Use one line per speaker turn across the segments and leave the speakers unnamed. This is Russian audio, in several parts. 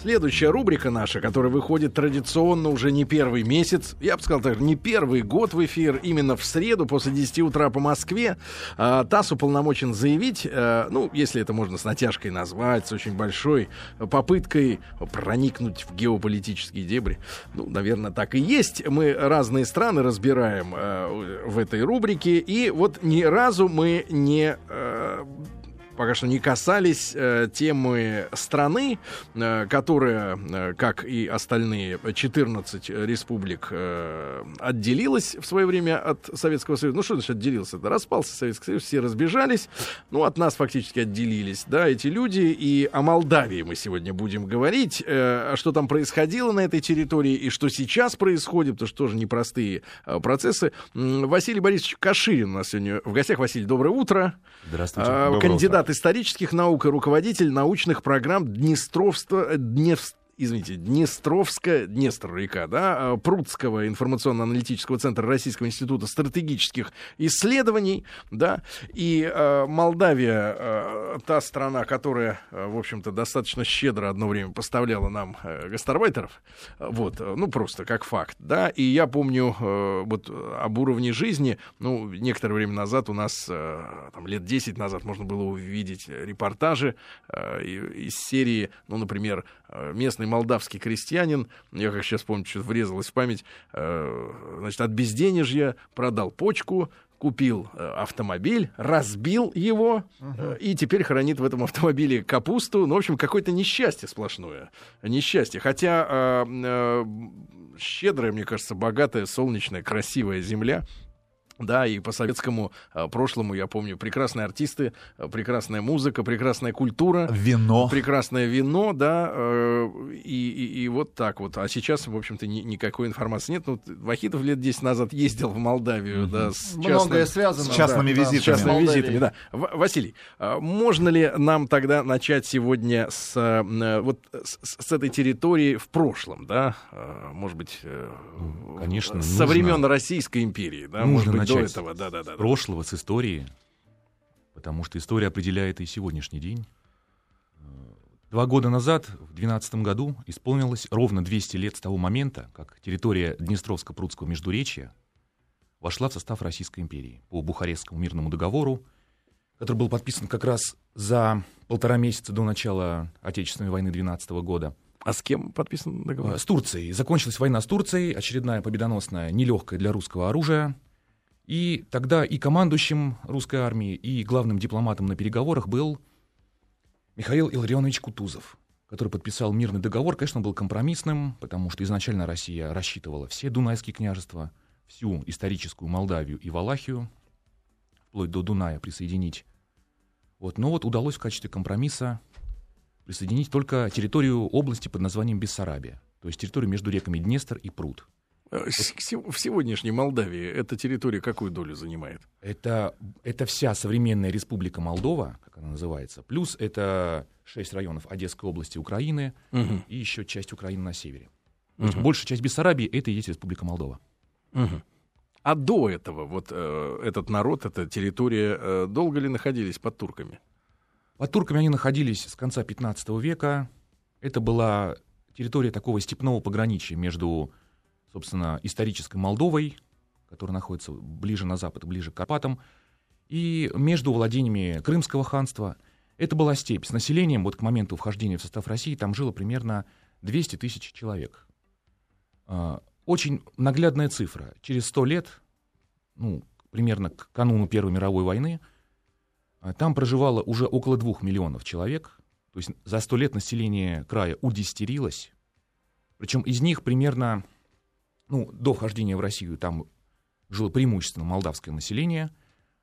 Следующая рубрика наша, которая выходит традиционно уже не первый месяц, я бы сказал так, не первый год в эфир, именно в среду после 10 утра по Москве. Э, ТАСС уполномочен заявить, э, ну, если это можно с натяжкой назвать, с очень большой попыткой проникнуть в геополитические дебри. Ну, наверное, так и есть. Мы разные страны разбираем э, в этой рубрике, и вот ни разу мы не... Э, пока что не касались э, темы страны, э, которая, э, как и остальные 14 республик, э, отделилась в свое время от Советского Союза. Ну что значит отделился? Это распался Советский Союз, все разбежались, ну от нас фактически отделились, да, эти люди. И о Молдавии мы сегодня будем говорить, э, что там происходило на этой территории и что сейчас происходит, потому что тоже непростые э, процессы. Василий Борисович Каширин у нас сегодня в гостях. Василий, доброе утро.
Здравствуйте.
Э, кандидат кандидат исторических наук и руководитель научных программ Днестровства, Дневств извините, Днестровская, Днестр река, да, а, Прудского информационно-аналитического центра Российского института стратегических исследований, да, и э, Молдавия, э, та страна, которая, в общем-то, достаточно щедро одно время поставляла нам э, гастарбайтеров, вот, ну, просто как факт, да, и я помню э, вот об уровне жизни, ну, некоторое время назад у нас, э, там, лет 10 назад можно было увидеть репортажи э, из серии, ну, например, местный местный молдавский крестьянин, я как сейчас помню, что врезалось в память, э, значит, от безденежья продал почку, купил э, автомобиль, разбил его uh-huh. и теперь хранит в этом автомобиле капусту. Ну, в общем, какое-то несчастье сплошное. Несчастье. Хотя э, э, щедрая, мне кажется, богатая, солнечная, красивая земля — да, и по советскому э, прошлому, я помню, прекрасные артисты, э, прекрасная музыка, прекрасная культура.
Вино.
Прекрасное вино, да, э, и, и, и вот так вот. А сейчас, в общем-то, ни, никакой информации нет. Ну, Вахитов лет 10 назад ездил в Молдавию, mm-hmm. да,
с Многое частным, связано.
С частными да, визитами.
С частными визитами, да. В, Василий, э, можно ли нам тогда начать сегодня с, э, вот, с, с этой территории в прошлом, да? Э, может быть, э,
Конечно,
со нужно. времен Российской империи, да,
нужно
может быть,
начать
до этого, да, да, да.
С прошлого, с истории, потому что история определяет и сегодняшний день. Два года назад, в 2012 году, исполнилось ровно 200 лет с того момента, как территория Днестровско-Прудского междуречия вошла в состав Российской империи по Бухарестскому мирному договору, который был подписан как раз за полтора месяца до начала Отечественной войны 12 года.
А с кем подписан договор?
С Турцией. Закончилась война с Турцией, очередная победоносная, нелегкая для русского оружия. И тогда и командующим русской армии, и главным дипломатом на переговорах был Михаил Илларионович Кутузов, который подписал мирный договор. Конечно, он был компромиссным, потому что изначально Россия рассчитывала все Дунайские княжества, всю историческую Молдавию и Валахию, вплоть до Дуная присоединить. Вот. Но вот удалось в качестве компромисса присоединить только территорию области под названием Бессарабия, то есть территорию между реками Днестр и Пруд.
Э, в сегодняшней Молдавии эта территория какую долю занимает?
Это, это вся современная республика Молдова, как она называется, плюс это шесть районов Одесской области Украины угу. и еще часть Украины на севере. Угу. большая часть Бессарабии — это и есть республика Молдова.
Угу. А до этого вот э, этот народ, эта территория э, долго ли находились под турками?
Под турками они находились с конца 15 века. Это была территория такого степного пограничья между собственно, исторической Молдовой, которая находится ближе на запад, ближе к Карпатам, и между владениями Крымского ханства. Это была степь с населением, вот к моменту вхождения в состав России, там жило примерно 200 тысяч человек. А, очень наглядная цифра. Через 100 лет, ну, примерно к кануну Первой мировой войны, а, там проживало уже около 2 миллионов человек. То есть за 100 лет население края удестерилось. Причем из них примерно ну, до вхождения в Россию там жило преимущественно молдавское население,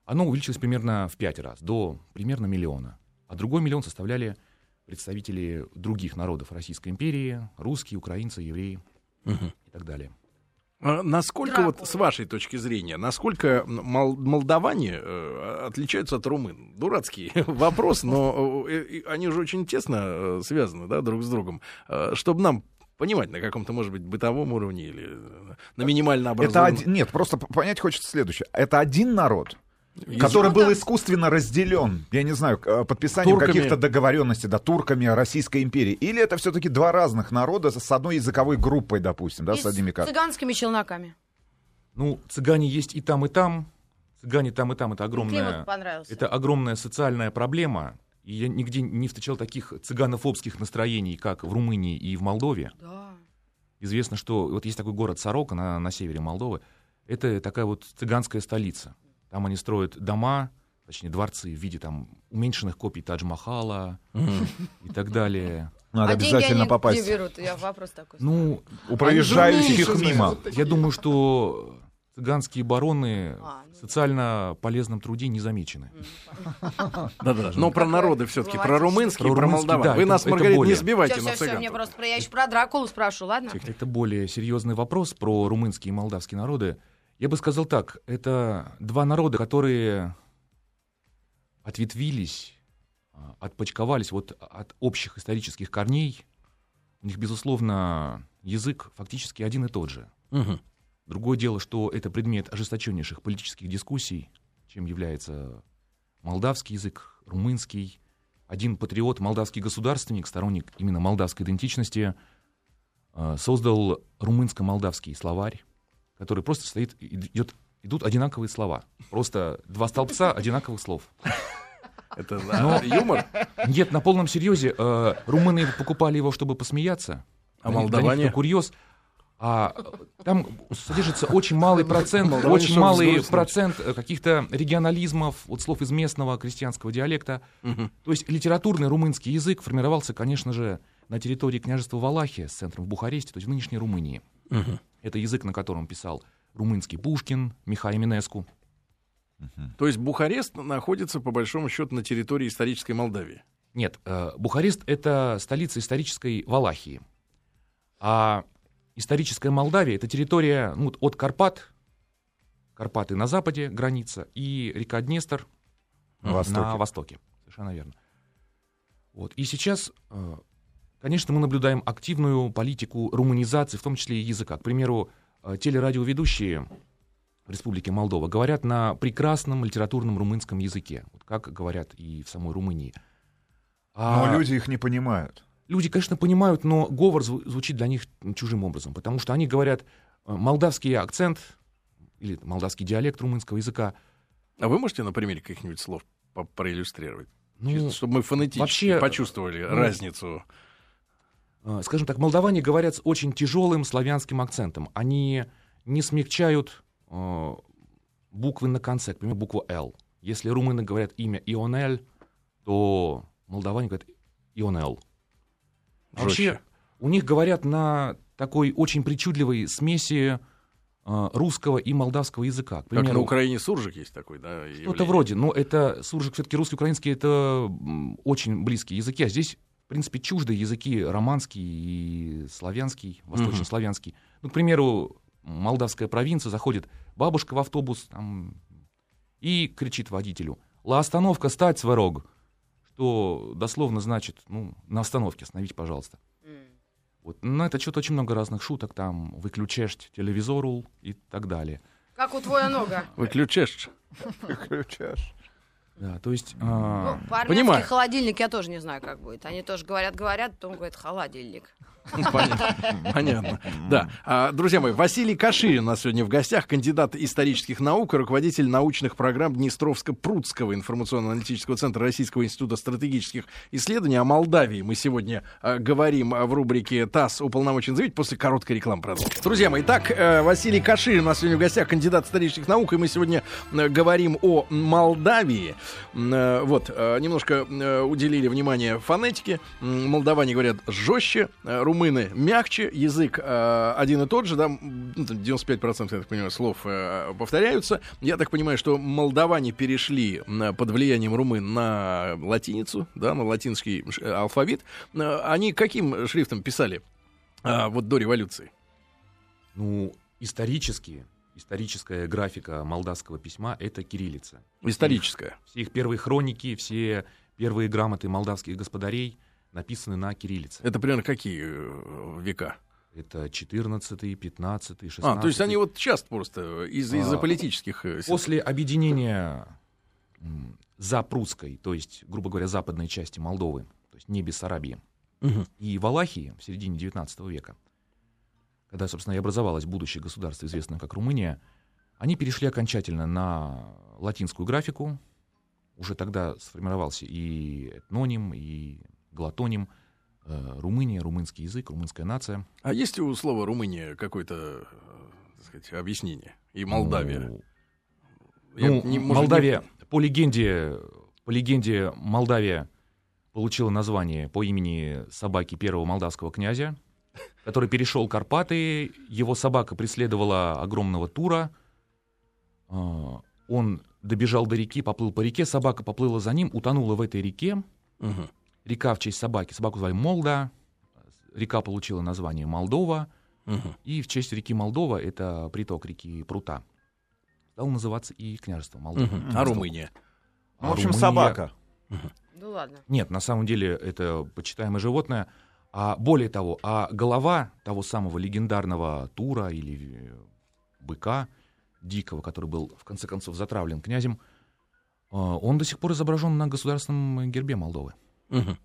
оно увеличилось примерно в пять раз, до примерно миллиона. А другой миллион составляли представители других народов Российской империи, русские, украинцы, евреи угу. и так далее.
А насколько, Дракула. вот с вашей точки зрения, насколько мол- молдаване э, отличаются от румын? Дурацкий вопрос, но э, они же очень тесно э, связаны да, друг с другом. Э, чтобы нам понимать на каком-то, может быть, бытовом уровне или на минимально образованном.
Это один, нет, просто понять хочется следующее. Это один народ который был искусственно разделен, я не знаю, э, подписанием
Турками.
каких-то договоренностей, да, турками Российской империи. Или это все-таки два разных народа с одной языковой группой, допустим, да,
И
с одними
с
как.
цыганскими челноками.
Ну, цыгане есть и там, и там. Цыгане там, и там. Это огромная,
Климат понравился.
это огромная социальная проблема. И я нигде не встречал таких цыганофобских настроений, как в Румынии и в Молдове.
Да.
Известно, что вот есть такой город Сорока на, на севере Молдовы. Это такая вот цыганская столица. Там они строят дома, точнее дворцы в виде там уменьшенных копий Тадж-Махала и так далее.
Надо
а деньги
обязательно
они
попасть.
где берут? Я вопрос такой.
Ну,
У проезжающих мимо.
я думаю, что цыганские бароны
А, ну.
в социально полезном труде не замечены.
Но про народы все-таки, про
Бывает.
румынский,
Про
молдаван.
да,
Вы нас, Маргарита, не сбивайте
Все,
на
все, все,
цыган.
мне просто про я еще про Дракулу спрошу, ладно?
Это более серьезный вопрос про румынские и молдавские народы. Я бы сказал так, это два народа, которые ответвились, а, отпочковались вот от общих исторических корней. У них, безусловно, язык фактически один и тот же.
Мгм.
Другое дело, что это предмет ожесточеннейших политических дискуссий, чем является молдавский язык, румынский. Один патриот, молдавский государственник, сторонник именно молдавской идентичности, э, создал румынско-молдавский словарь, который просто стоит, идет, идут одинаковые слова. Просто два столбца одинаковых слов.
Это да, юмор.
Нет, на полном серьезе, э, румыны покупали его, чтобы посмеяться.
А молдаване?
это курьез. А там содержится очень малый процент, очень малый процент э, каких-то регионализмов, вот слов из местного крестьянского диалекта. То есть литературный румынский язык формировался, конечно же, на территории княжества Валахия с центром в Бухаресте, то есть в нынешней Румынии. Это язык, на котором писал румынский Пушкин, Михай Минеску.
То есть Бухарест находится, по большому счету, на территории исторической Молдавии.
Нет, э, Бухарест — это столица исторической Валахии. А историческая Молдавия — это территория ну, от Карпат, Карпаты на западе, граница, и река Днестр
На
на
востоке.
востоке. Совершенно верно. Вот. И сейчас, э, конечно, мы наблюдаем активную политику руманизации, в том числе и языка. К примеру, э, телерадиоведущие в Республике Молдова говорят на прекрасном литературном румынском языке, вот как говорят и в самой Румынии.
Но
А
люди их не понимают.
Люди, конечно, понимают, но говор зву- звучит для них чужим образом, потому что они говорят э, молдавский акцент или молдавский диалект румынского языка.
А вы можете на примере каких-нибудь слов по- проиллюстрировать?
Ну,
Чисто, чтобы мы фонетически
вообще,
почувствовали
ну,
разницу.
э, скажем так, молдаване говорят с очень тяжелым славянским акцентом. Они не смягчают э, буквы на конце, к примеру, букву «Л». Если румыны говорят имя Ионель, то молдаване говорят Ионел. Вообще,
Жестче.
у них говорят на такой очень причудливой смеси э, русского и молдавского языка. К
Как на
примеру,
Украине суржик есть такой, да?
Что-то
явление?
вроде, но это суржик все-таки русский, украинский, это очень близкие языки, а здесь, в принципе, чуждые языки романский и славянский, восточнославянский. Ну, к примеру, молдавская провинция, заходит бабушка в автобус там, и кричит водителю «Ла остановка, стать, сварог!» Что дословно значит, ну, на остановке остановите, пожалуйста. Вот. На это что-то очень много разных шуток, там, выключаешь телевизору и так далее.
Как у твоя нога.
Выключаешь.
Выключаешь.
Да, то есть... а,
Ну, по-армянски холодильник я тоже не знаю, как будет. Они тоже говорят, говорят, потом говорят холодильник.
Понятно. Понятно. Да. А, Друзья мои, Василий Каширин у нас сегодня в гостях, кандидат исторических наук руководитель научных программ Днестровско-Прудского информационно-аналитического центра Российского института стратегических исследований. О Молдавии мы сегодня а, говорим а, в рубрике ТАСС уполномочен заявить после короткой рекламы продолжим. Друзья мои, так, э, Василий Каширин у нас сегодня в гостях, кандидат исторических наук, и мы сегодня говорим о Молдавии. Э, Вот, э, немножко уделили внимание фонетике. Молдаване говорят жестче, румыны мягче, язык э, один и тот же, да, м, ну, там 95%, я так понимаю, слов э, повторяются. Я так понимаю, что молдаване перешли м, под влиянием румын на латиницу, да, на латинский э, алфавит. Э, Они каким шрифтом писали а, вот до революции?
Ну, исторически, историческая графика молдавского письма — это кириллица.
Историческая.
Все их первые хроники, все первые грамоты молдавских господарей написаны на кириллице.
Это примерно какие э, века?
Это 14, 15, 16.
А, то есть они вот часто просто из- из-за
А,
политических... э.
После объединения за Прусской, то есть, грубо говоря, западной части Молдовы, то есть не Бессарабии,
Мгм.
и Валахии в середине XIX века, когда, собственно, и образовалось будущее государство, известное как Румыния, они перешли окончательно на латинскую графику. Уже тогда сформировался и этноним, и глотоним. Э, Румыния, румынский язык, румынская нация.
А есть у слова Румыния какое-то, э, сказать, объяснение? И Молдавия.
Ну,
Я
ну,
не- может,
Молдавия, по легенде, по легенде, Молдавия получила название по имени собаки первого молдавского князя, который перешел Карпаты. Его собака преследовала огромного тура. А, Он добежал до реки, поплыл по реке, собака поплыла за ним, утонула в этой реке.
не- Мгм.
Река в честь собаки. Собаку звали Молда. Река получила название Молдова.
Мгм.
И в честь реки Молдова, это приток реки Прута, стал называться и княжество Молдова.
Мгм. А Румыния?
Ну,
А
в общем,
Румыния-
собака.
Ну ладно.
Нет, на самом деле это почитаемое животное. А более того, а голова того самого легендарного тура или э, быка дикого, который был в конце концов затравлен князем, э, он до сих пор изображен на государственном гербе Молдовы.
Мгм.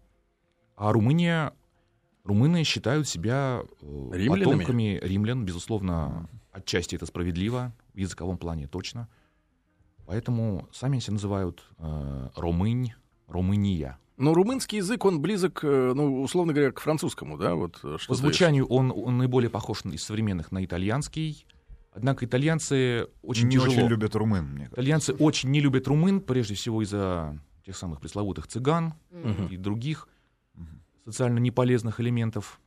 А Румыния, румыны считают себя э,
Римлянами?
потомками римлян, безусловно, отчасти это справедливо, в языковом плане точно. Поэтому сами себя называют э, Румынь, Румыния.
Но румынский язык, он близок, э, ну, условно говоря, к французскому, да? Вот, э, что
По звучанию он, он наиболее похож из современных на итальянский. Однако итальянцы очень
не
тяжело.
очень любят румын, мне кажется.
Итальянцы очень не любят румын, прежде всего из-за тех самых пресловутых цыган
Мгм.
и других социально неполезных элементов.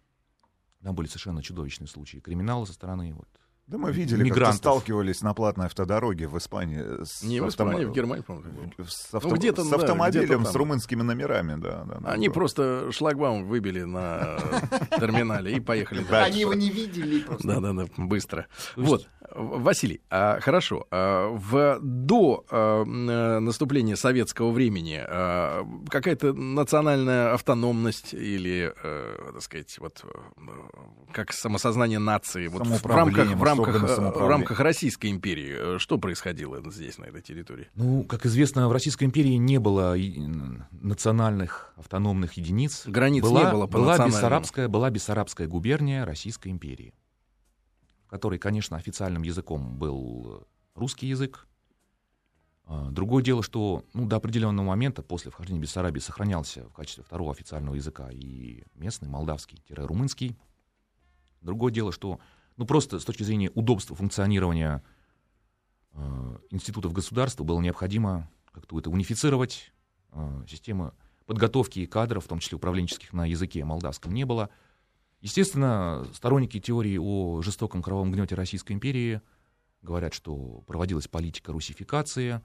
Там были совершенно чудовищные случаи криминала со стороны вот,
Да мы видели, как
мигрантов.
сталкивались на платной автодороге в Испании. С
Не в Испании, в Германии, по-моему.
С, авто-
Ну, где-то,
с
да,
автомобилем
где-то
с румынскими номерами, да. да, да.
Они просто шлагбаум выбили на э, терминале и поехали
Да.
дальше.
Они его не видели просто.
Да-да-да, быстро. Вот, Василий, а, хорошо. а, в, до а, э, наступления советского времени а, какая-то национальная автономность или, э, так сказать, вот э, как самосознание нации вот в рамках, в, рамках, в рамках Российской империи, что происходило здесь, на этой территории?
Ну, как известно, в Российской империи не было национальных автономных единиц.
Границ
была,
не было по
была. Бессарабская, была Бессарабская губерния Российской империи, в которой, конечно, официальным языком был русский язык. А, Другое дело, что ну, до определенного момента после вхождения Бессарабии сохранялся в качестве второго официального языка и местный, молдавский-румынский. Другое дело, что ну, просто с точки зрения удобства функционирования э, институтов государства было необходимо как-то это унифицировать. Э, система подготовки кадров, в том числе управленческих, на языке молдавском не было. Естественно, сторонники теории о жестоком кровавом гнете Российской империи говорят, что проводилась политика русификации.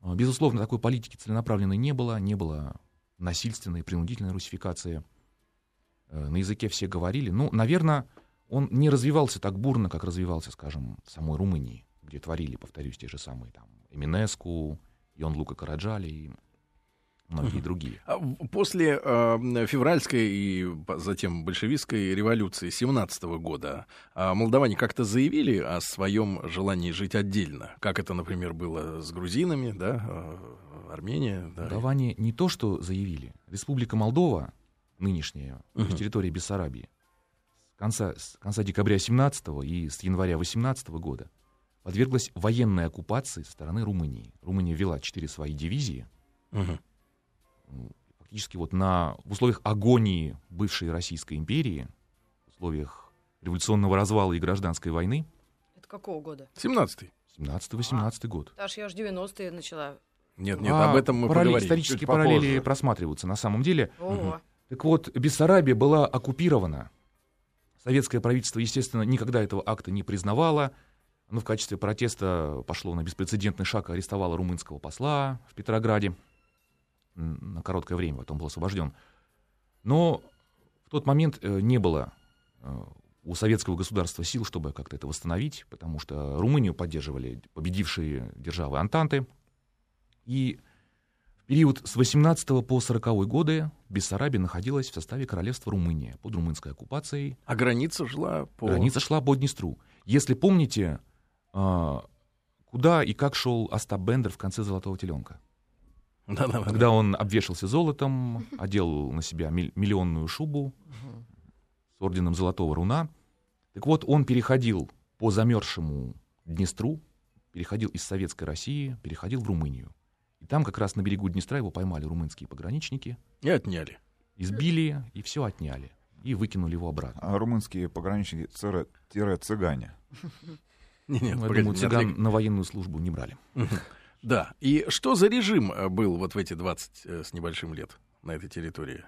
Э, Безусловно, такой политики целенаправленной не было, не было насильственной, принудительной русификации. Э, На языке все говорили. Ну, наверное, он не развивался так бурно, как развивался, скажем, в самой Румынии, где творили, повторюсь, те же самые там Эминеску, Йон Лука Караджали и многие другие.
А После э, февральской и затем большевистской революции 17 года а, молдаване как-то заявили о своем желании жить отдельно, как это, например, было с грузинами, да, э, Армения, да.
Молдаване не то что заявили. Республика Молдова, нынешняя, есть территория Бессарабии, с конца, с конца декабря 17 и с января 18 года подверглась военной оккупации со стороны Румынии. Румыния ввела четыре свои дивизии,
Мгм.
Фактически вот на, в условиях агонии бывшей Российской империи, в условиях революционного развала и гражданской войны,
Это какого года?
17-й.
17-18 год.
Потому что я уже 90-е начала.
Нет, нет,
А
об этом мы
параллели-
поговорим.
Исторические
чуть
параллели
попозже.
просматриваются на самом деле.
Ого.
Так вот, Бессарабия была оккупирована. Советское правительство, естественно, никогда этого акта не признавало. Оно в качестве протеста пошло на беспрецедентный шаг и арестовало румынского посла в Петрограде на короткое время, потом был освобожден. Но в тот момент э, не было э, у советского государства сил, чтобы как-то это восстановить, потому что Румынию поддерживали победившие державы Антанты. И в период с 18 по 40 годы Бессарабия находилась в составе королевства Румыния под румынской оккупацией.
А граница шла по...
Граница шла по Днестру. Если помните, а, куда и как шел Остап Бендер в конце «Золотого теленка»?
Да-да-да.
когда он обвешался золотом, одел на себя миллионную шубу с орденом Золотого Руна. Так вот, он переходил по замерзшему Днестру, переходил из Советской России, переходил в Румынию. И там как раз на берегу Днестра его поймали румынские пограничники,
И отняли.
избили и все отняли. И выкинули его обратно.
А румынские пограничники цыгане.
Не, Нет,
Ну, я
погоди,
думаю,
не
цыган
отвлекай.
на военную службу не брали.
Да. И что за режим э, был вот в эти 20 э, с небольшим лет на этой территории?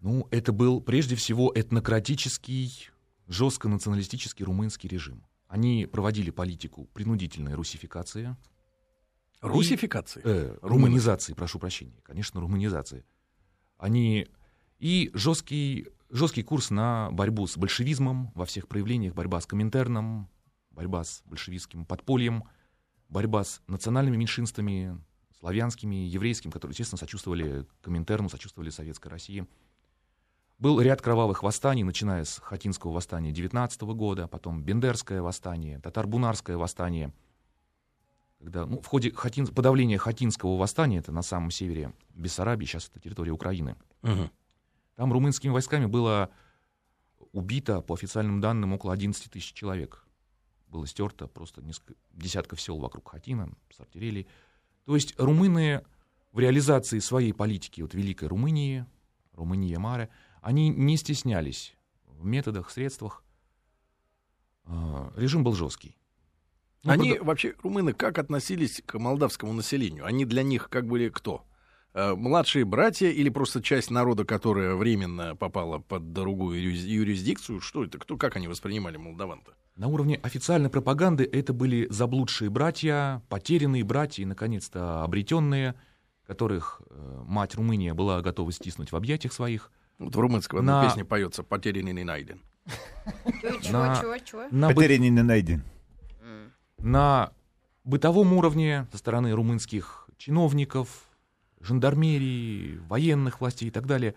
Ну, это был прежде всего этнократический, жестко националистический румынский режим. Они проводили политику принудительной русификации,
Русификации?
э, руманизации, прошу прощения, конечно, руманизации. Они и жесткий, жесткий курс на борьбу с большевизмом во всех проявлениях, борьба с Коминтерном, борьба с большевистским подпольем, борьба с национальными меньшинствами, славянскими, еврейскими, которые, естественно, сочувствовали Коминтерну, сочувствовали Советской России. Был ряд кровавых восстаний, начиная с Хатинского восстания 19 года, потом Бендерское восстание, Татарбунарское восстание. Когда, ну, в ходе Хатин, подавления Хатинского восстания, это на самом севере Бессарабии, сейчас это территория Украины,
Мгм.
там румынскими войсками было убито, по официальным данным, около 11 тысяч человек. Было стерто просто несколько десятков сел вокруг Хатина, с артиллерией. То есть румыны в реализации своей политики вот Великой Румынии, Румыния Маре, они не стеснялись в методах, средствах. А, Режим был жесткий. Ну,
Они
правда,
вообще, румыны, как относились к молдавскому населению? Они для них как были кто? Э, Младшие братья или просто часть народа, которая временно попала под другую юрис- юрисдикцию? Что это? Кто, как они воспринимали молдаван-то?
На уровне официальной пропаганды это были заблудшие братья, потерянные братья и, наконец-то, обретенные, которых э, мать Румыния была готова стиснуть в объятиях своих.
Вот в одной
На-
песне поется «Потерянный не найден».
Потерянный не найден.
На бытовом уровне со стороны румынских чиновников, жандармерии, военных властей и так далее,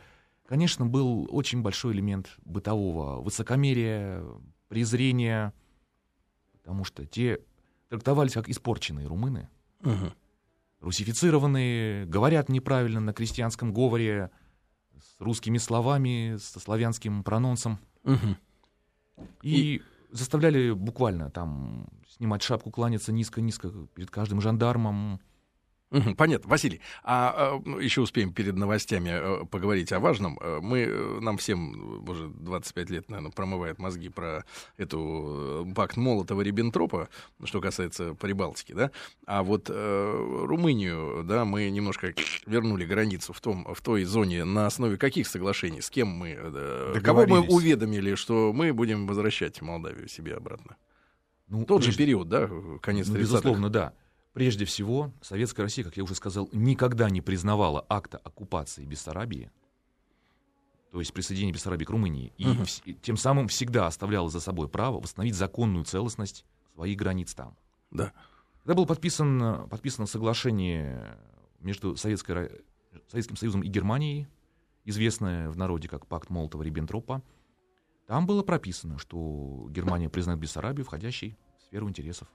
конечно, был очень большой элемент бытового высокомерия, презрения, потому что те трактовались как испорченные румыны,
Мгм.
русифицированные, говорят неправильно на крестьянском говоре, с русскими словами, со славянским прононсом.
Мгм.
И, заставляли буквально там снимать шапку, кланяться низко-низко перед каждым жандармом.
Понятно. Василий, а, а, еще успеем перед новостями э, поговорить о важном. Э, Мы, э, нам всем уже 25 лет, наверное, промывает мозги про эту пакт Молотова-Риббентропа, что касается Прибалтики, да? А вот Румынию, да, мы немножко вернули границу в, том, в той зоне на основе каких соглашений, с кем мы, э, кого мы уведомили, что мы будем возвращать Молдавию себе обратно?
Ну,
Тот же период, да, конец
ну,
30-х.
безусловно, да. Прежде всего, Советская Россия, как я уже сказал, никогда не признавала акта оккупации Бессарабии, то есть присоединения Бессарабии к Румынии, и вс- и тем самым всегда оставляла за собой право восстановить законную целостность своих границ там.
Да.
Когда было подписано, подписано соглашение между Советской, Советским Союзом и Германией, известное в народе как пакт Молотова-Риббентропа, там было прописано, что Германия признает Бессарабию, входящей в сферу интересов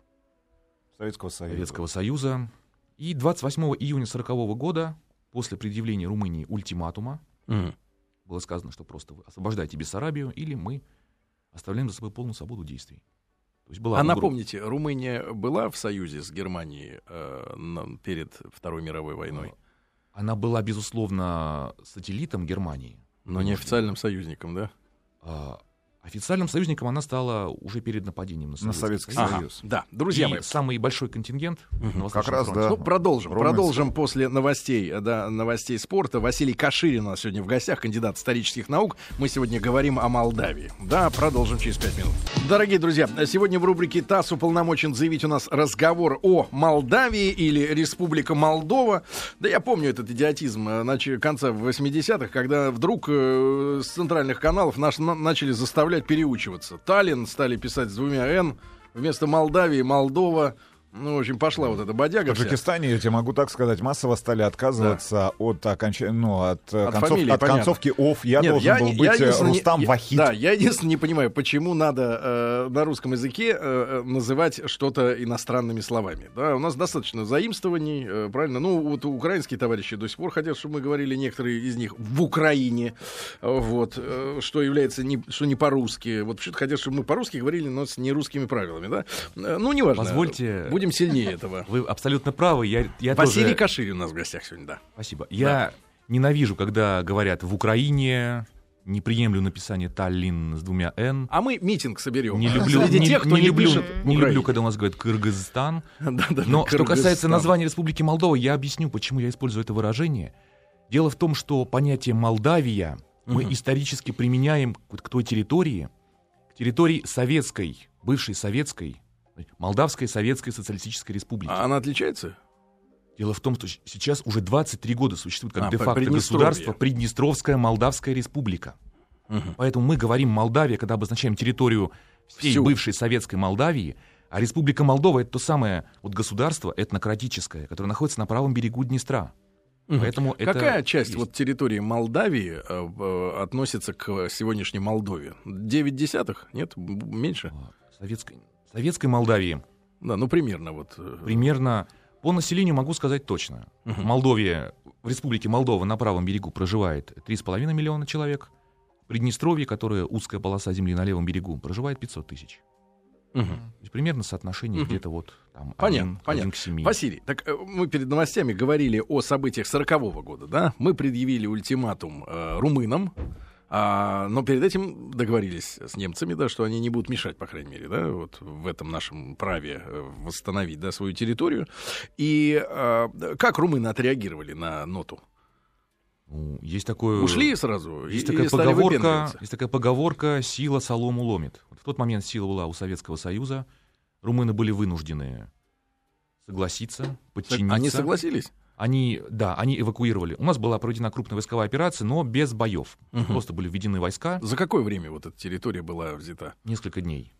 Советского Союза.
Советского Союза. И 28 июня 1940 года, после предъявления Румынии ультиматума,
Мгм.
было сказано, что просто вы освобождайте Бессарабию, или мы оставляем за собой полную свободу действий. То есть была
А напомните, Румыния была в союзе с Германией э, перед Второй мировой войной,
Она была, безусловно, сателлитом Германии.
но не официальным союзником, да?
А официальным союзником она стала уже перед нападением на
На
Советский Союз.
Союз.
Да, друзья
И
мои.
самый большой контингент Восточном
Как раз,
фронте.
да.
Ну, продолжим.
Румынский.
Продолжим после новостей, да, новостей спорта. Василий Каширин у нас сегодня в гостях, кандидат исторических наук. Мы сегодня говорим о Молдавии. Да, продолжим через пять минут. Дорогие друзья, сегодня в рубрике ТАСС уполномочен заявить у нас разговор о Молдавии или Республика Молдова. Да я помню этот идиотизм э, конца 80-х, когда вдруг э, с центральных каналов наш, на- начали заставлять переучиваться. Таллин стали писать с двумя «Н», вместо Молдавии Молдова. Ну, в общем, пошла вот эта бодяга.
В. Таджикистане, я тебе могу так сказать, массово стали отказываться от, оконч... ну, от, э,
От
концов-
фамилии,
от
понятно.
концовки «ов». Я
Нет,
должен был
не-
быть э,
единственное не-
Рустам
я-
Вахид.
Да, я единственное не понимаю, почему надо э, на русском языке э, э, называть что-то иностранными словами. Да, у нас достаточно заимствований, э, правильно? Ну, вот украинские товарищи до сих пор хотят, чтобы мы говорили некоторые из них в Украине, э, вот, э, что является не, что не по-русски. Вот почему-то хотят, чтобы мы по-русски говорили, но с нерусскими правилами, да? Э, Ну, неважно.
Позвольте-
Будем сильнее этого.
Вы абсолютно правы. Я, я
Василий
тоже...
Каширин у нас в гостях сегодня, да.
Спасибо. Я ненавижу, когда говорят в Украине, не приемлю написание Таллин с двумя «н».
А мы митинг соберем.
Не люблю,
Среди
не,
тех, кто
не
не
люблю, не люблю, когда у нас говорят Кыргызстан.
Да-да-да,
Но что касается
Кыргызстан.
названия Республики Молдова, я объясню, почему я использую это выражение. Дело в том, что понятие Молдавия мы исторически применяем к той территории, к территории советской, бывшей советской, Молдавской Советской Социалистической Республики.
А она отличается?
Дело в том, что сейчас уже 23 года существует как
А,
де-факто государство Приднестровская Молдавская Республика.
Мгм.
Поэтому мы говорим Молдавия, когда обозначаем территорию всей
Всю.
бывшей советской Молдавии, а Республика Молдова это то самое вот государство этнократическое, которое находится на правом берегу Днестра.
Мгм.
Поэтому это
Какая часть
есть.
вот территории Молдавии э, в- относится к сегодняшней Молдове? Девять десятых? Нет? Меньше?
А, советской, советской Молдавии
Да, ну примерно вот. э,
примерно по населению могу сказать точно. В
Мгм.
Молдове, в Республике Молдова на правом берегу проживает 3,5 миллиона человек. В Приднестровье, которое узкая полоса земли на левом берегу, проживает 500 тысяч. есть примерно соотношение
Мгм.
где-то вот там
Понятно,
один,
понятно.
один к 7.
Василий, так э, мы перед новостями говорили о событиях сорокового года, да? Мы предъявили ультиматум э, румынам, а, но перед этим договорились с немцами, да, что они не будут мешать, по крайней мере, да, вот в этом нашем праве э, восстановить, да, свою территорию. И э, как румыны отреагировали на ноту?
Ну, есть такое...
Ушли сразу?
Есть такая, поговорка, есть такая поговорка «сила солому ломит». Вот в тот момент сила была у Советского Союза. Румыны были вынуждены согласиться, подчиниться.
Они согласились?
Они, да, они эвакуировали. У нас была проведена крупная войсковая операция, но без боев.
Мгм.
Просто были введены войска
За какое время вот эта территория была взята?
несколько дней.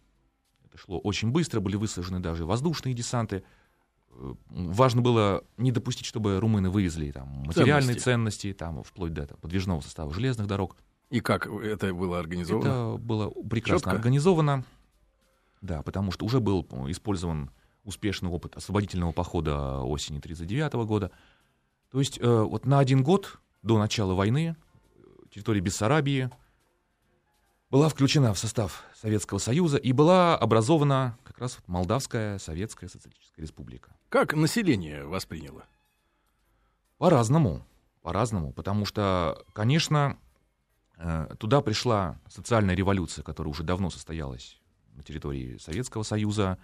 Это шло очень быстро, были высажены даже воздушные десанты. Э, Важно было не допустить, чтобы румыны вывезли там, материальные
Ценности.
ценности, там, вплоть до там, подвижного состава железных дорог.
И как это было организовано?
Это было прекрасно
Чётко?
организовано. Да, потому что уже был использован успешный опыт освободительного похода осени 1939 года. То есть э, вот на один год до начала войны э, территория Бессарабии была включена в состав Советского Союза и была образована как раз вот Молдавская Советская Социалистическая Республика.
Как население восприняло?
По-разному. По-разному. Потому что, конечно, э, туда пришла социальная революция, которая уже давно состоялась на территории Советского Союза.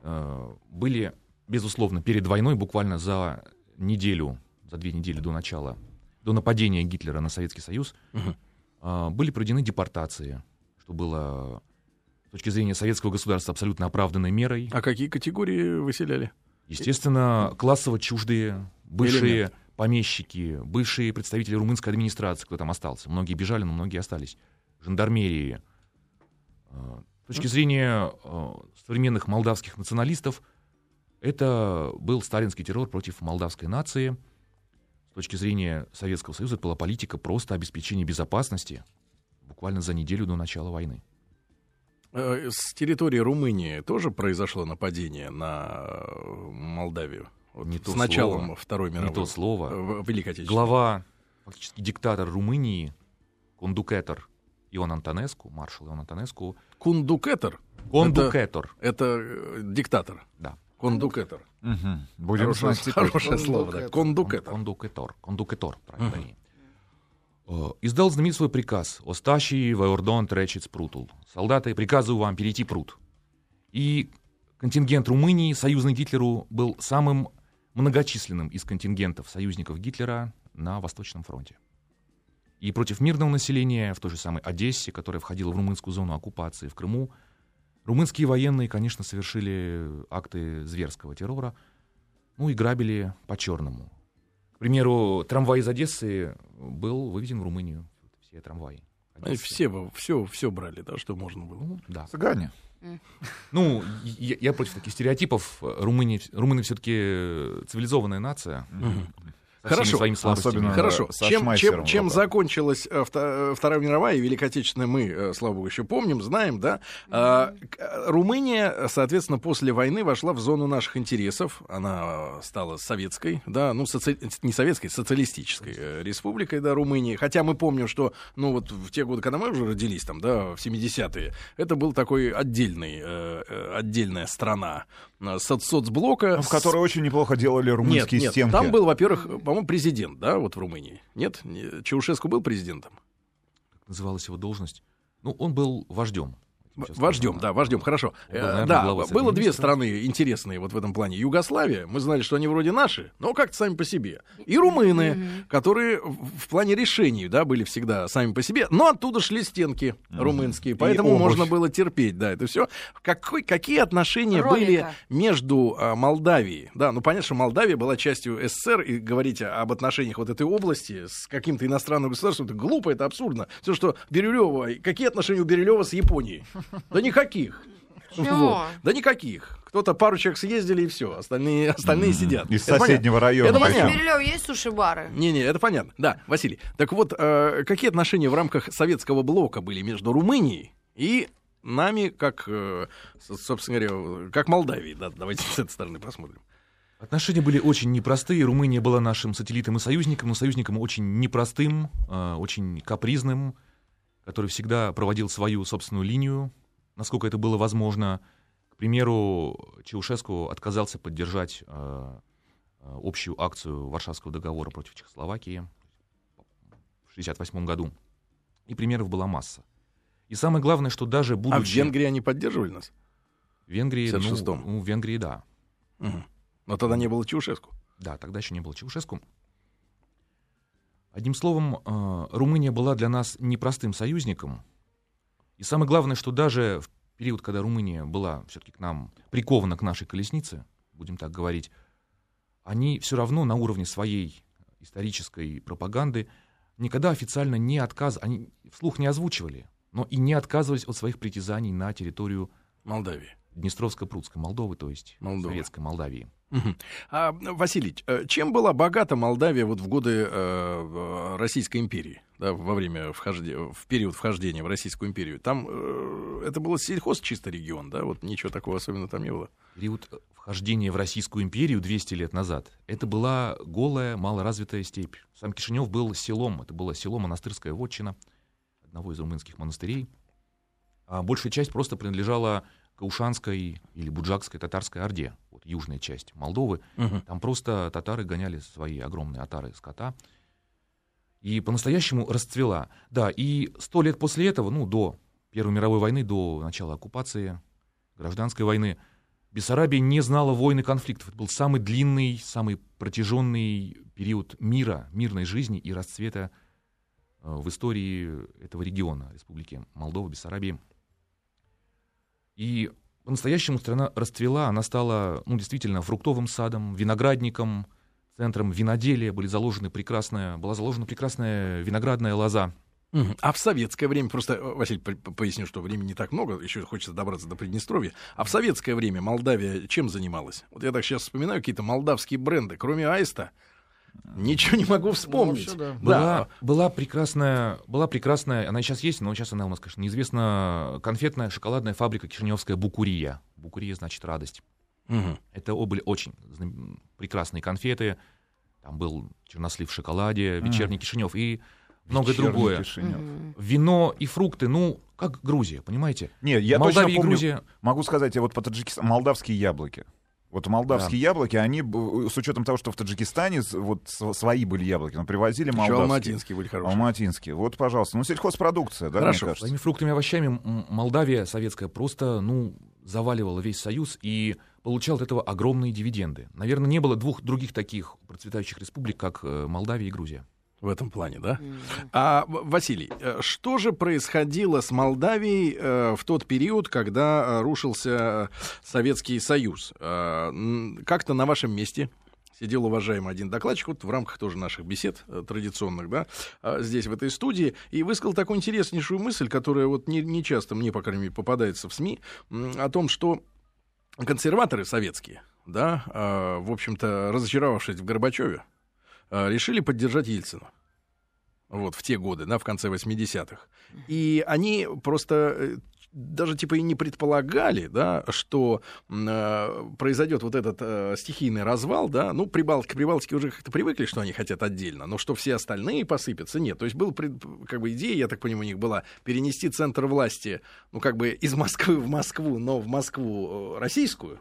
Э, Были, безусловно, перед войной, буквально за неделю, за две недели до начала, до нападения Гитлера на Советский Союз, э, были проведены депортации, что было с точки зрения советского государства абсолютно оправданной мерой.
А какие категории выселяли?
Естественно, классово чуждые, бывшие
Элемент.
помещики, бывшие представители румынской администрации, кто там остался. Многие бежали, но многие остались. Жандармерии. Э, С точки зрения э, современных молдавских националистов, это был сталинский террор против молдавской нации. С точки зрения Советского Союза, это была политика просто обеспечения безопасности буквально за неделю до начала войны.
Э, С территории Румынии тоже произошло нападение на э, Молдавию? Вот
Не
с
то
началом
слово.
Второй
Не
мировой
то слово.
Великой
глава, фактически диктатор Румынии, кондукетор Ион Антонеску, маршал Ион Антонеску,
Кундукетер.
кондукетор,
Это э, диктатор.
да,
Кондукетор.
Мгм. Будем
Хорошее,
знать теперь.
хорошее слово, да. Кондукетор.
кондукетор, кондукетор, правильно. Э, Издал знаменитый свой приказ «Остащий Вайордон тречец прутул». Солдаты, приказываю вам перейти пруд. И контингент Румынии, союзный Гитлеру, был самым многочисленным из контингентов союзников Гитлера на Восточном фронте. И против мирного населения в той же самой Одессе, которая входила в румынскую зону оккупации в Крыму, румынские военные, конечно, совершили акты зверского террора, ну и грабили по-черному. К примеру, трамвай из Одессы был вывезен в Румынию. Все трамваи
Они все, во- все, все брали, да, что можно было.
Ну, да.
Цыгане.
Ну, я, я против таких стереотипов. Румыния, румыны все-таки цивилизованная нация. всеми
Хорошо.
своими слабостями.
Особенно-
Хорошо.
со
Чем, чем, чем закончилась э, Вто- Вторая мировая и Великая Отечественная, мы, э, слава богу, еще помним, знаем, да. А, э, Румыния, соответственно, после войны вошла в зону наших интересов. Она э, стала советской, да, ну, соци- не советской, социалистической э, республикой, да, Румынии. Хотя мы помним, что, ну, вот в те годы, когда мы уже родились, там, да, в 70-е, это был такой отдельный, э, э, отдельная страна э, соц- соцблока.
Ну, В которой очень неплохо делали румынские
нет, нет,
стенки.
там был, во-первых, по-моему, президент, да, вот в Румынии. Нет? Не- Чаушеску был президентом?
Называлась его должность. Ну, он был вождем.
Вождем, да, вождем, хорошо.
Был,
Э,
наверное,
да, было две страны интересные вот в этом плане. Югославия, мы знали, что они вроде наши, но как-то сами по себе. И румыны, которые в плане решений, да, были всегда сами по себе, но оттуда шли стенки румынские, поэтому можно было терпеть, да, это все. Какой, какие отношения
Ролика.
были между а, Молдавией, да, ну понятно, что Молдавия была частью СССР, и говорить об отношениях вот этой области с каким-то иностранным государством, это глупо, это абсурдно. Все, что Бирюлева, какие отношения у Бирюлева с Японией? Да никаких.
Почему?
Да никаких. Кто-то пару человек съездили и все, остальные, остальные сидят.
Из
Это
соседнего
понятно.
района.
Это понятно.
Бирюлева есть суши-бары?
Не-не, это понятно. Да, Василий. Так вот, э, какие отношения в рамках советского блока были между Румынией и нами, как, э, со- собственно говоря, как Молдавией? Да, давайте с этой стороны посмотрим.
Отношения были очень непростые. Румыния была нашим сателлитом и союзником, но союзником очень непростым, э, очень капризным, который всегда проводил свою собственную линию, насколько это было возможно. К примеру, Чаушеску отказался поддержать э, э, общую акцию Варшавского договора против Чехословакии в 1968 году. И примеров была масса. И самое главное, что даже будучи...
А в Венгрии они поддерживали нас?
В Венгрии,
В
ну,
56-м.
ну, в Венгрии, да.
Мгм. Но тогда не было Чаушеску.
Да, тогда еще не было Чаушеску. Одним словом, э, Румыния была для нас непростым союзником. И самое главное, что даже в период, когда Румыния была все-таки к нам прикована к нашей колеснице, будем так говорить, они все равно на уровне своей исторической пропаганды никогда официально не отказ, они вслух не озвучивали, но и не отказывались от своих притязаний на территорию
Молдавии.
Днестровско-Прудской Молдовы, то есть
Молдова.
Советской Молдавии.
А, Василий, э, чем была богата Молдавия вот в годы э, э, Российской империи, да, во время вхождения, в период вхождения в Российскую империю? Там э, это был сельхоз чисто регион, да, вот ничего такого особенного там не было.
период вхождения в Российскую империю 200 лет назад, это была голая, малоразвитая степь. Сам Кишинев был селом, это было село монастырская вотчина одного из румынских монастырей. А большая часть просто принадлежала Каушанской или Буджакской татарской орде, вот южная часть Молдовы. Там просто татары гоняли свои огромные отары скота. И по-настоящему расцвела. Да, и сто лет после этого, ну, до Первой мировой войны, до начала оккупации, гражданской войны, Бессарабия не знала войн и конфликтов. Это был самый длинный, самый протяженный период мира, мирной жизни и расцвета э, в истории этого региона, Республики Молдова, Бессарабии. И по-настоящему страна расцвела, она стала, ну, действительно, фруктовым садом, виноградником, центром виноделия, были заложены прекрасная, была заложена прекрасная виноградная лоза.
А в советское время, просто, э, Василий, по- по- поясню, что времени не так много, еще хочется добраться до Приднестровья. А в советское время Молдавия чем занималась? Вот я так сейчас вспоминаю какие-то молдавские бренды, кроме аиста. Ничего не могу вспомнить.
всё, да.
Была, была прекрасная, была прекрасная, она сейчас есть, но сейчас она у нас, конечно, неизвестна, конфетная шоколадная фабрика Кишиневская Букурия. Букурия значит радость.
Мгм.
Это были очень знам- прекрасные конфеты. Там был чернослив в шоколаде, вечерний Кишинев и многое
Вечерний
другое.
Кишинев.
Вино и фрукты, ну, как Грузия, понимаете?
Не, я
Молдавия
точно
и
помню,
Грузия.
могу сказать, я вот по Таджикистану, молдавские яблоки. Вот молдавские яблоки, они, б- с учетом того, что в Таджикистане вот свои были яблоки, но привозили
Еще
молдавские.
алматинские были хорошие.
Алматинские. Вот, пожалуйста. Ну, сельхозпродукция, да,
Хорошо.
мне кажется.
Своими фруктами и овощами Молдавия советская просто, ну, заваливала весь Союз и получал от этого огромные дивиденды. Наверное, не было двух других таких процветающих республик, как э, Молдавия и Грузия.
В этом плане, да? А, Василий, э, что же происходило с Молдавией э, в тот период, когда э, рушился Советский Союз? Э, Как-то на вашем месте сидел уважаемый один докладчик, вот в рамках тоже наших бесед традиционных, да, здесь, в этой студии, и высказал такую интереснейшую мысль, которая вот не, не часто мне, по крайней мере, попадается в СМИ, о том, что консерваторы советские, да, в общем-то, разочаровавшись в Горбачеве, решили поддержать Ельцина. Вот, в те годы, да, в конце 80-х. И они просто э, даже типа и не предполагали, да, что э, произойдет вот этот э, стихийный развал, да, ну, Прибалтика, Прибалтики уже как-то привыкли, что они хотят отдельно, но что все остальные посыпятся, нет. То есть был, как бы идея, я так понимаю, у них была перенести центр власти, ну, как бы из Москвы в Москву, но в Москву э, российскую,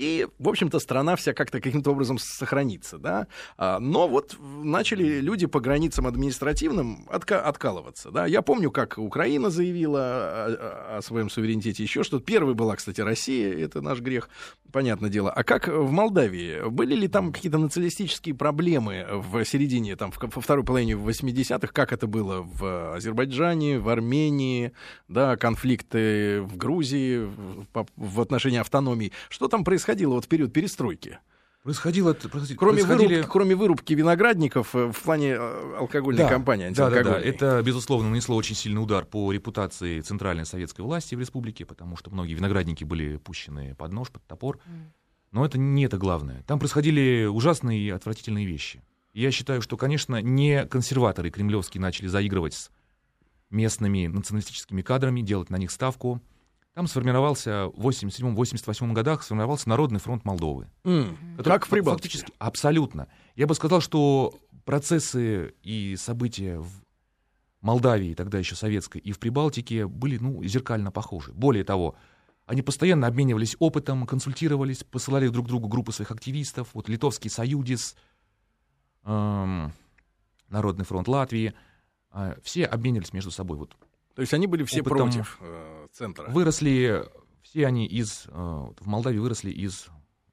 и, в общем-то, страна вся как-то каким-то образом сохранится, да. А, но вот начали люди по границам административным отка- откалываться, да. Я помню, как Украина заявила о, о своем суверенитете, еще что-то. Первой была, кстати, Россия, это наш грех, понятное дело. А как в Молдавии? Были ли там какие-то националистические проблемы в середине, там, во второй половине 80-х? Как это было в Азербайджане, в Армении, да, конфликты в Грузии в, в отношении автономии? Что там происходило? Происходило вот в период перестройки?
Происходило,
происходило кроме, происходили... вырубки, кроме вырубки виноградников э, в плане э, алкогольной
да,
кампании,
да, да, да, это, безусловно, нанесло очень сильный удар по репутации центральной советской власти в республике, потому что многие виноградники были пущены под нож, под топор. Но это не это главное. Там происходили ужасные и отвратительные вещи. Я считаю, что, конечно, не консерваторы кремлевские начали заигрывать с местными националистическими кадрами, делать на них ставку. Там сформировался в 87-88 годах сформировался Народный фронт Молдовы.
Mm. Как в Прибалтике? Фактически,
абсолютно. Я бы сказал, что процессы и события в Молдавии, тогда еще советской, и в Прибалтике были ну, зеркально похожи. Более того, они постоянно обменивались опытом, консультировались, посылали друг другу группы своих активистов. Вот Литовский Союзис, эм, Народный фронт Латвии. Э, все обменивались между собой вот
то есть они были все опытом против э, центра.
Выросли, все они из, э, в Молдавии выросли из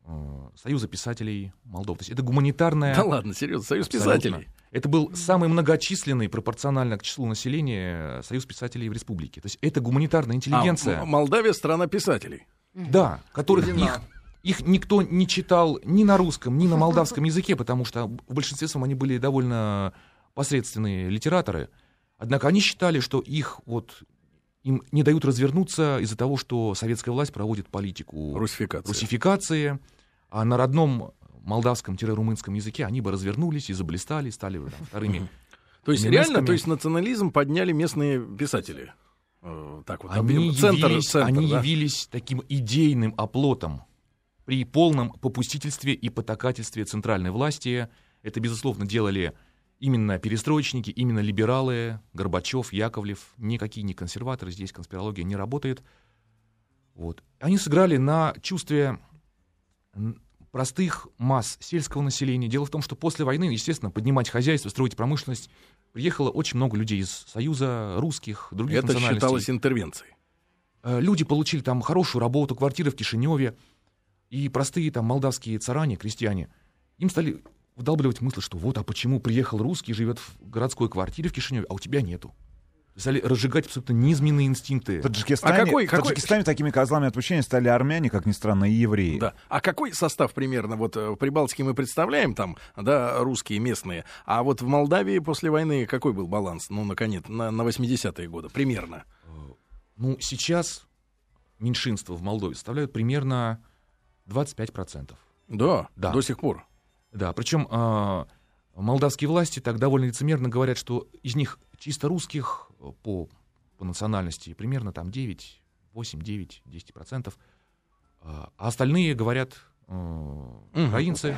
э, Союза писателей Молдов. То есть это гуманитарная...
Да ладно, серьезно, Союз писателей.
Это был самый многочисленный пропорционально к числу населения Союз писателей в республике. То есть это гуманитарная интеллигенция.
А, Молдавия страна писателей.
Да, которых их, их никто не читал ни на русском, ни на молдавском языке, потому что в большинстве своем они были довольно посредственные литераторы. Однако они считали, что их вот им не дают развернуться из-за того, что советская власть проводит политику
русификации,
русификации а на родном молдавском-румынском языке они бы развернулись и заблистали, стали там, вторыми.
То есть реально, то есть национализм подняли местные писатели.
Э, так вот, они центр, явились, центр, они да? явились таким идейным оплотом при полном попустительстве и потакательстве центральной власти. Это, безусловно, делали именно перестроечники, именно либералы, Горбачев, Яковлев, никакие не консерваторы, здесь конспирология не работает. Вот. Они сыграли на чувстве простых масс сельского населения. Дело в том, что после войны, естественно, поднимать хозяйство, строить промышленность, приехало очень много людей из Союза, русских, других
Это
национальностей.
Это считалось интервенцией.
Э, люди получили там хорошую работу, квартиры в Кишиневе, и простые там молдавские царане, крестьяне, им стали вдалбливать мысль, что вот, а почему приехал русский, живет в городской квартире в Кишиневе, а у тебя нету. Стали разжигать абсолютно низменные инстинкты.
В Таджикистане, а какой, в Таджикистане какой... такими козлами отпущения стали армяне, как ни странно, и евреи.
Да. А какой состав примерно? Вот э, в Прибалтике мы представляем там, да, русские местные. А вот в Молдавии после войны какой был баланс? Ну, наконец, на, на 80-е годы примерно. Э,
ну, сейчас меньшинство в Молдове составляют примерно 25%.
Да, да. до сих пор.
Да, причем э, молдавские власти так довольно лицемерно говорят, что из них чисто русских э, по, по национальности примерно там 9, 8, 9, 10 процентов, а остальные говорят украинцы.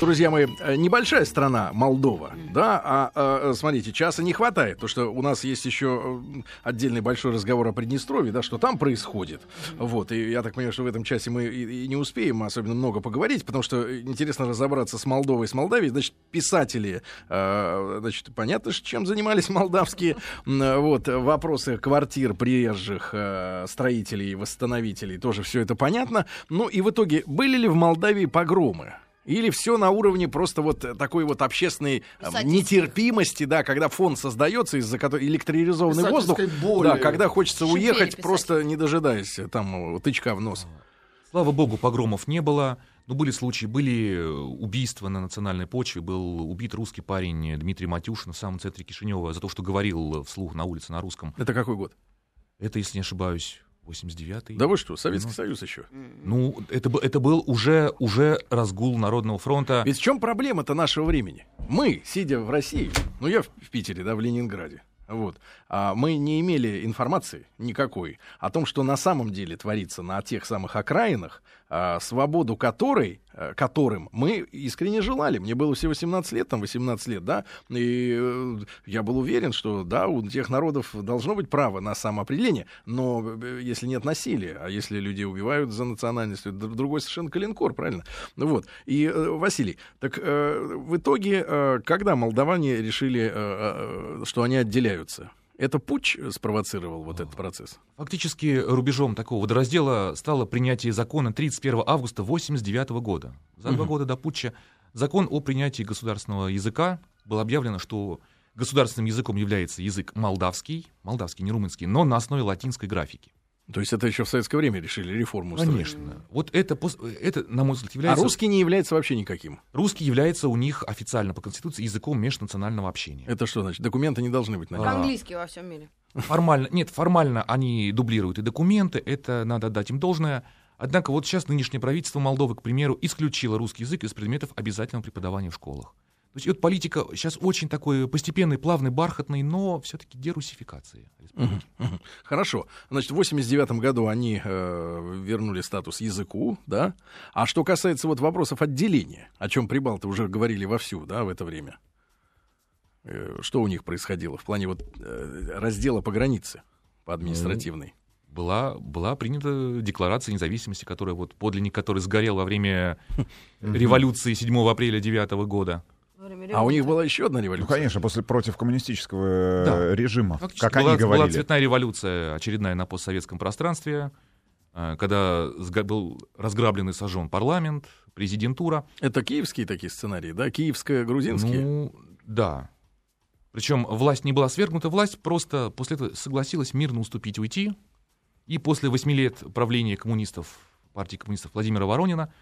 Друзья мои, э, небольшая страна Молдова, да, а, а смотрите, часа не хватает, потому что у нас есть еще отдельный большой разговор о Приднестровье, да, что там происходит, вот, и я так понимаю, что в этом часе мы и, и не успеем особенно много поговорить, потому что интересно разобраться с Молдовой, с Молдавией, значит, писатели, э, значит, понятно, чем занимались молдавские, вот, вопросы квартир приезжих э, строителей, восстановителей, тоже все это понятно, ну и в итоге, были ли в Молдавии погромы? Или все на уровне просто вот такой вот общественной э, нетерпимости, да, когда фон создается, из-за которого электризованный воздух, боли. да, когда хочется Шипели уехать, писать. просто не дожидаясь там тычка в нос.
Слава богу, погромов не было. Ну, были случаи, были э, убийства на национальной почве. Был убит русский парень Дмитрий Матюшин в самом центре Кишинева за то, что говорил вслух на улице на русском.
Это какой год?
Это, если не ошибаюсь, 89-й.
Да вы что, Советский
Ну.
Союз еще.
Ну, это, был- это был уже, уже разгул Народного фронта.
Ведь в чем проблема-то нашего времени? Мы, сидя в России, ну я в, в Питере, да, в Ленинграде, вот, а мы не имели информации никакой о том, что на самом деле творится на тех самых окраинах, свободу которой, а, которым мы искренне желали. Мне было всего 17 лет, там 18 лет, да, и э, я был уверен, что да, у тех народов должно быть право на самоопределение, но э, если нет насилия, а если людей убивают за национальность, это другой совершенно коленкор, правильно? Ну Вот. И, э, Василий, так э, в итоге, э, когда молдаване решили, э, э, что они отделяются, это путч спровоцировал вот этот процесс?
Фактически рубежом такого водораздела стало принятие закона 31 августа 1989 года. За два
Мгм.
года до путча закон о принятии государственного языка было объявлено, что государственным языком является язык молдавский, молдавский, не румынский, но на основе латинской графики.
То есть это еще в советское время решили реформу устроить?
Конечно. Вот это, это, на мой взгляд,
А
является...
русский не является вообще никаким.
Русский является у них официально по Конституции языком межнационального общения.
Это что значит? Документы не должны быть на нем.
А.
Английский во всем мире.
Формально, нет, формально они дублируют и документы, это надо отдать им должное. Однако вот сейчас нынешнее правительство Молдовы, к примеру, исключило русский язык из предметов обязательного преподавания в школах. То есть и вот политика сейчас очень такой постепенный, плавный, бархатный, но все-таки
мгм. Хорошо. Значит, в 89 году они э, вернули статус языку, да? А что касается вот вопросов отделения, о чем прибалты уже говорили вовсю, да, в это время. Э, что у них происходило в плане вот э, раздела по границе, по административной?
Была, была принята декларация независимости, которая вот подлинник, который сгорел во время революции 7 апреля 9 года.
А у них была еще одна
Ну,
революция?
конечно, после против коммунистического э,
Да.
режима,
Фактически
как
была,
они
была
говорили.
цветная революция очередная на постсоветском пространстве, э, когда был разграблен и сожжен парламент, президентура.
Это киевские такие сценарии, да? Киевско-грузинские?
Ну, да. Причем власть не была свергнута, власть просто после этого согласилась мирно уступить, уйти. И после восьми лет правления коммунистов, партии коммунистов Владимира Воронина,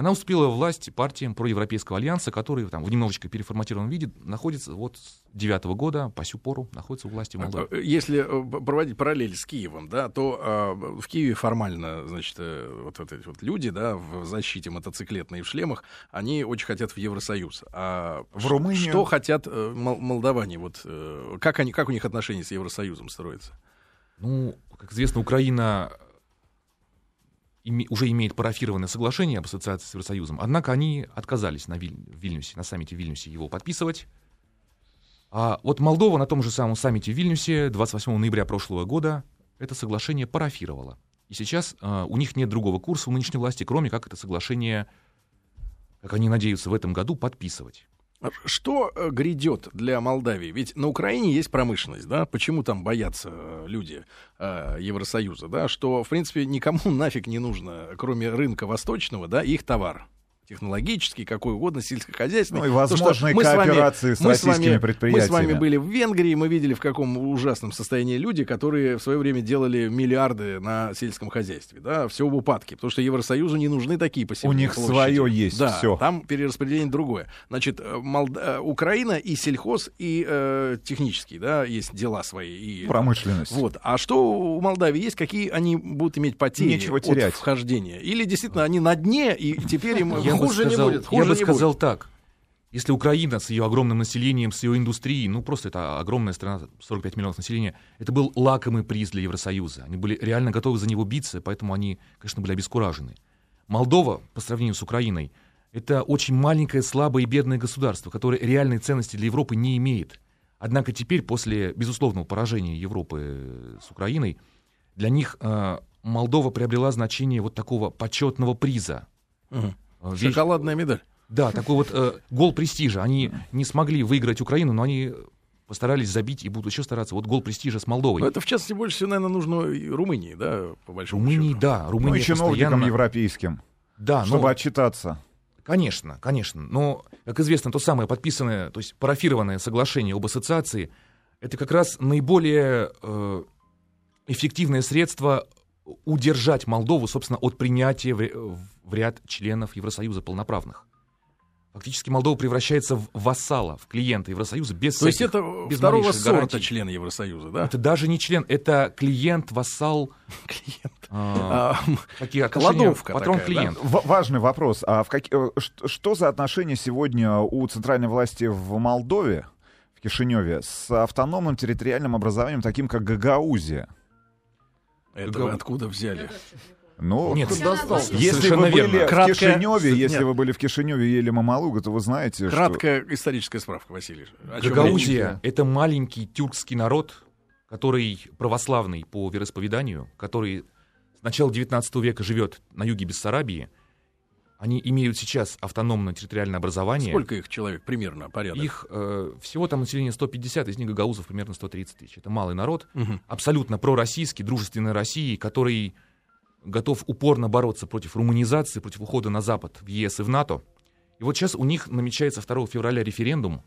она уступила власть партиям проевропейского альянса, которые там, в немножечко переформатированном виде находятся вот с девятого года по сю пору находятся у власти в Молдове.
А, Если э, проводить параллель с Киевом, да, то а, в Киеве формально, значит, э, вот эти вот люди, да, в защите мотоциклетной и в шлемах, они очень хотят в Евросоюз. А
В Румынию-
Что хотят э, мол- молдаване? Вот э, как они, как у них отношения с Евросоюзом строятся?
Ну, как известно, Украина име- уже имеет парафированное соглашение об ассоциации с Евросоюзом, однако они отказались на Виль- Вильнюсе, на саммите Вильнюсе его подписывать. А вот Молдова на том же самом саммите Вильнюсе 28 ноября прошлого года это соглашение парафировала. И сейчас а, у них нет другого курса у нынешней власти, кроме как это соглашение, как они надеются, в этом году подписывать.
Что э, грядет для Молдавии? Ведь на Украине есть промышленность, да? Почему там боятся э, люди э, Евросоюза, да? Что, в принципе, никому нафиг не нужно, кроме рынка восточного, да, их товар. Технологический, какой угодно, сельскохозяйственный.
Ну и
То, что
возможные
мы с вами-
кооперации с
мы с вами-
российскими предприятиями.
Мы с вами были в Венгрии, мы видели, в каком ужасном состоянии люди, которые в свое время делали миллиарды на сельском хозяйстве, да, все в упадке, потому что Евросоюзу не нужны такие посевные
У них
площади.
свое есть
да,
всё.
там перераспределение другое. Значит, э, Молд- э, Украина и сельхоз, и э, технический, да, есть дела свои. И...
Промышленность.
Вот. А что у Молдавии есть, какие они будут иметь потери
Нечего
от
терять.
вхождения? Или действительно они на дне, и теперь им
Я бы
хуже не
сказал-
будет,
Я
хуже
бы
не
сказал так. Если Украина с ее огромным населением, с ее индустрией, ну просто это огромная страна, 45 миллионов населения, это был лакомый приз для Евросоюза. Они были реально готовы за него биться, поэтому они, конечно, были обескуражены. Молдова, по сравнению с Украиной, это очень маленькое, слабое и бедное государство, которое реальной ценности для Европы не имеет. Однако теперь, после безусловного поражения Европы э, с Украиной, для них э, Молдова приобрела значение вот такого почетного приза.
Мгм.
Э, вещь-
Шоколадная медаль.
да, такой вот э, гол престижа. Они не смогли выиграть Украину, но они постарались забить и будут еще стараться. Вот гол престижа с Молдовой.
Но это, в частности, больше всего, наверное, нужно и Румынии, да, по большому
Румынии,
счету.
да,
Ну
Румыния
и чиновникам
постоянно...
европейским,
Да,
чтобы
но,
отчитаться.
конечно, конечно. Но, как известно, то самое подписанное, то есть парафированное соглашение об ассоциации, это как раз наиболее э, эффективное средство удержать Молдову, собственно, от принятия в, в ряд членов Евросоюза полноправных. Фактически Молдова превращается в вассала, в клиента Евросоюза без
То есть
всяких-
это
без
второго сорта
гарантий.
член Евросоюза, да?
Это даже не член, это клиент, вассал,
Клиент.
а,
А,
такие отношения,
кладовка
патрон-клиент.
В- важный вопрос. А в каки- э, что за отношения сегодня у центральной власти в Молдове, в Кишиневе, с автономным территориальным образованием, таким как Гагаузия?
Это вы откуда взяли?
Ну,
Нет, достался.
если
Совершенно
вы были
верно.
в
Краткая-
Кишиневе, если
Нет.
вы были в Кишиневе и ели мамалуга, то вы знаете, что...
Краткая историческая справка, Василий.
Гагаузия — это маленький тюркский народ, который православный по вероисповеданию, который с начала 19 века живет на юге Бессарабии. Они имеют сейчас автономное территориальное образование.
Сколько их человек примерно, порядок?
Их э, всего там население 150, из них гагаузов примерно 130 тысяч. Это малый народ,
Мгм.
абсолютно пророссийский, дружественной России, который готов упорно бороться против руманизации, против ухода на Запад в ЕС и в НАТО. И вот сейчас у них намечается 2 февраля референдум,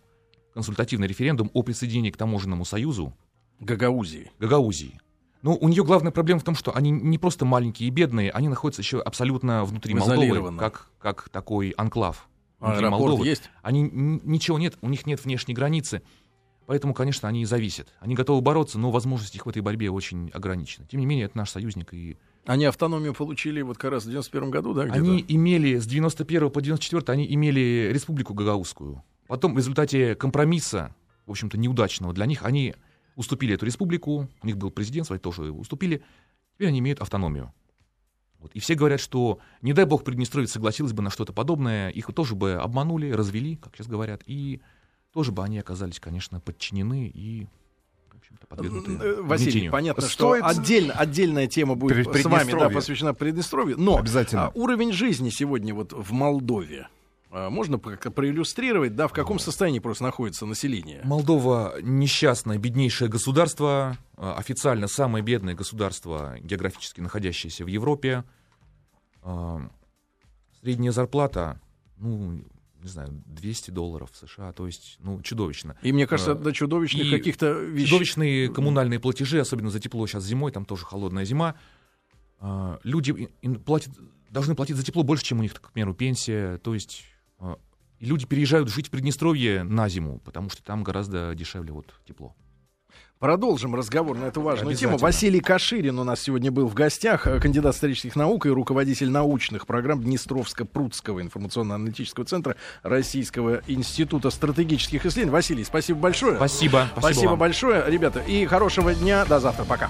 консультативный референдум о присоединении к таможенному союзу
Гагаузии.
Гагаузии. Но у нее главная проблема в том, что они не просто маленькие и бедные, они находятся еще абсолютно внутри Молдовы, как, как такой анклав. внутри
Аэропорт
Молдовы.
есть?
Они ничего нет, у них нет внешней границы. Поэтому, конечно, они и зависят. Они готовы бороться, но возможности их в этой борьбе очень ограничены. Тем не менее, это наш союзник. И
Они автономию получили вот как раз в 91 году, да,
они имели с 91 по 94 они имели республику Гагаузскую. Потом в результате компромисса, в общем-то, неудачного для них, они уступили эту республику. У них был президент, свои тоже уступили. Теперь они имеют автономию. Вот. И все говорят, что не дай бог Приднестровье согласилось бы на что-то подобное, их тоже бы обманули, развели, как сейчас говорят, и тоже бы они оказались, конечно, подчинены и, в общем-то, подвергнуты
Василий,
гнетению.
понятно,
Стоит-
что отдельно, отдельная тема будет
При-
с вами да, посвящена Приднестровью, но
Обязательно.
а, уровень жизни сегодня вот в Молдове а, можно как-то проиллюстрировать, да, в каком состоянии просто находится население?
Молдова несчастное, беднейшее государство, э, официально самое бедное государство, географически находящееся в Европе. Средняя зарплата, ну, не знаю, 200 долларов в США, то есть, ну, чудовищно.
И мне кажется,
Э,
до чудовищных каких-то вещей.
Чудовищные коммунальные платежи, особенно за тепло сейчас зимой, там тоже холодная зима. А, Люди платят, должны платить за тепло больше, чем у них, к примеру, пенсия. То есть и люди переезжают жить в Приднестровье на зиму, потому что там гораздо дешевле вот тепло.
Продолжим разговор на эту важную тему. Василий Каширин у нас сегодня был в гостях, э, кандидат исторических наук и руководитель научных программ Днестровско-Прудского информационно-аналитического центра Российского института стратегических исследований. Василий, спасибо большое.
Спасибо.
Спасибо
вам.
большое, ребята, и хорошего дня. До завтра. Пока.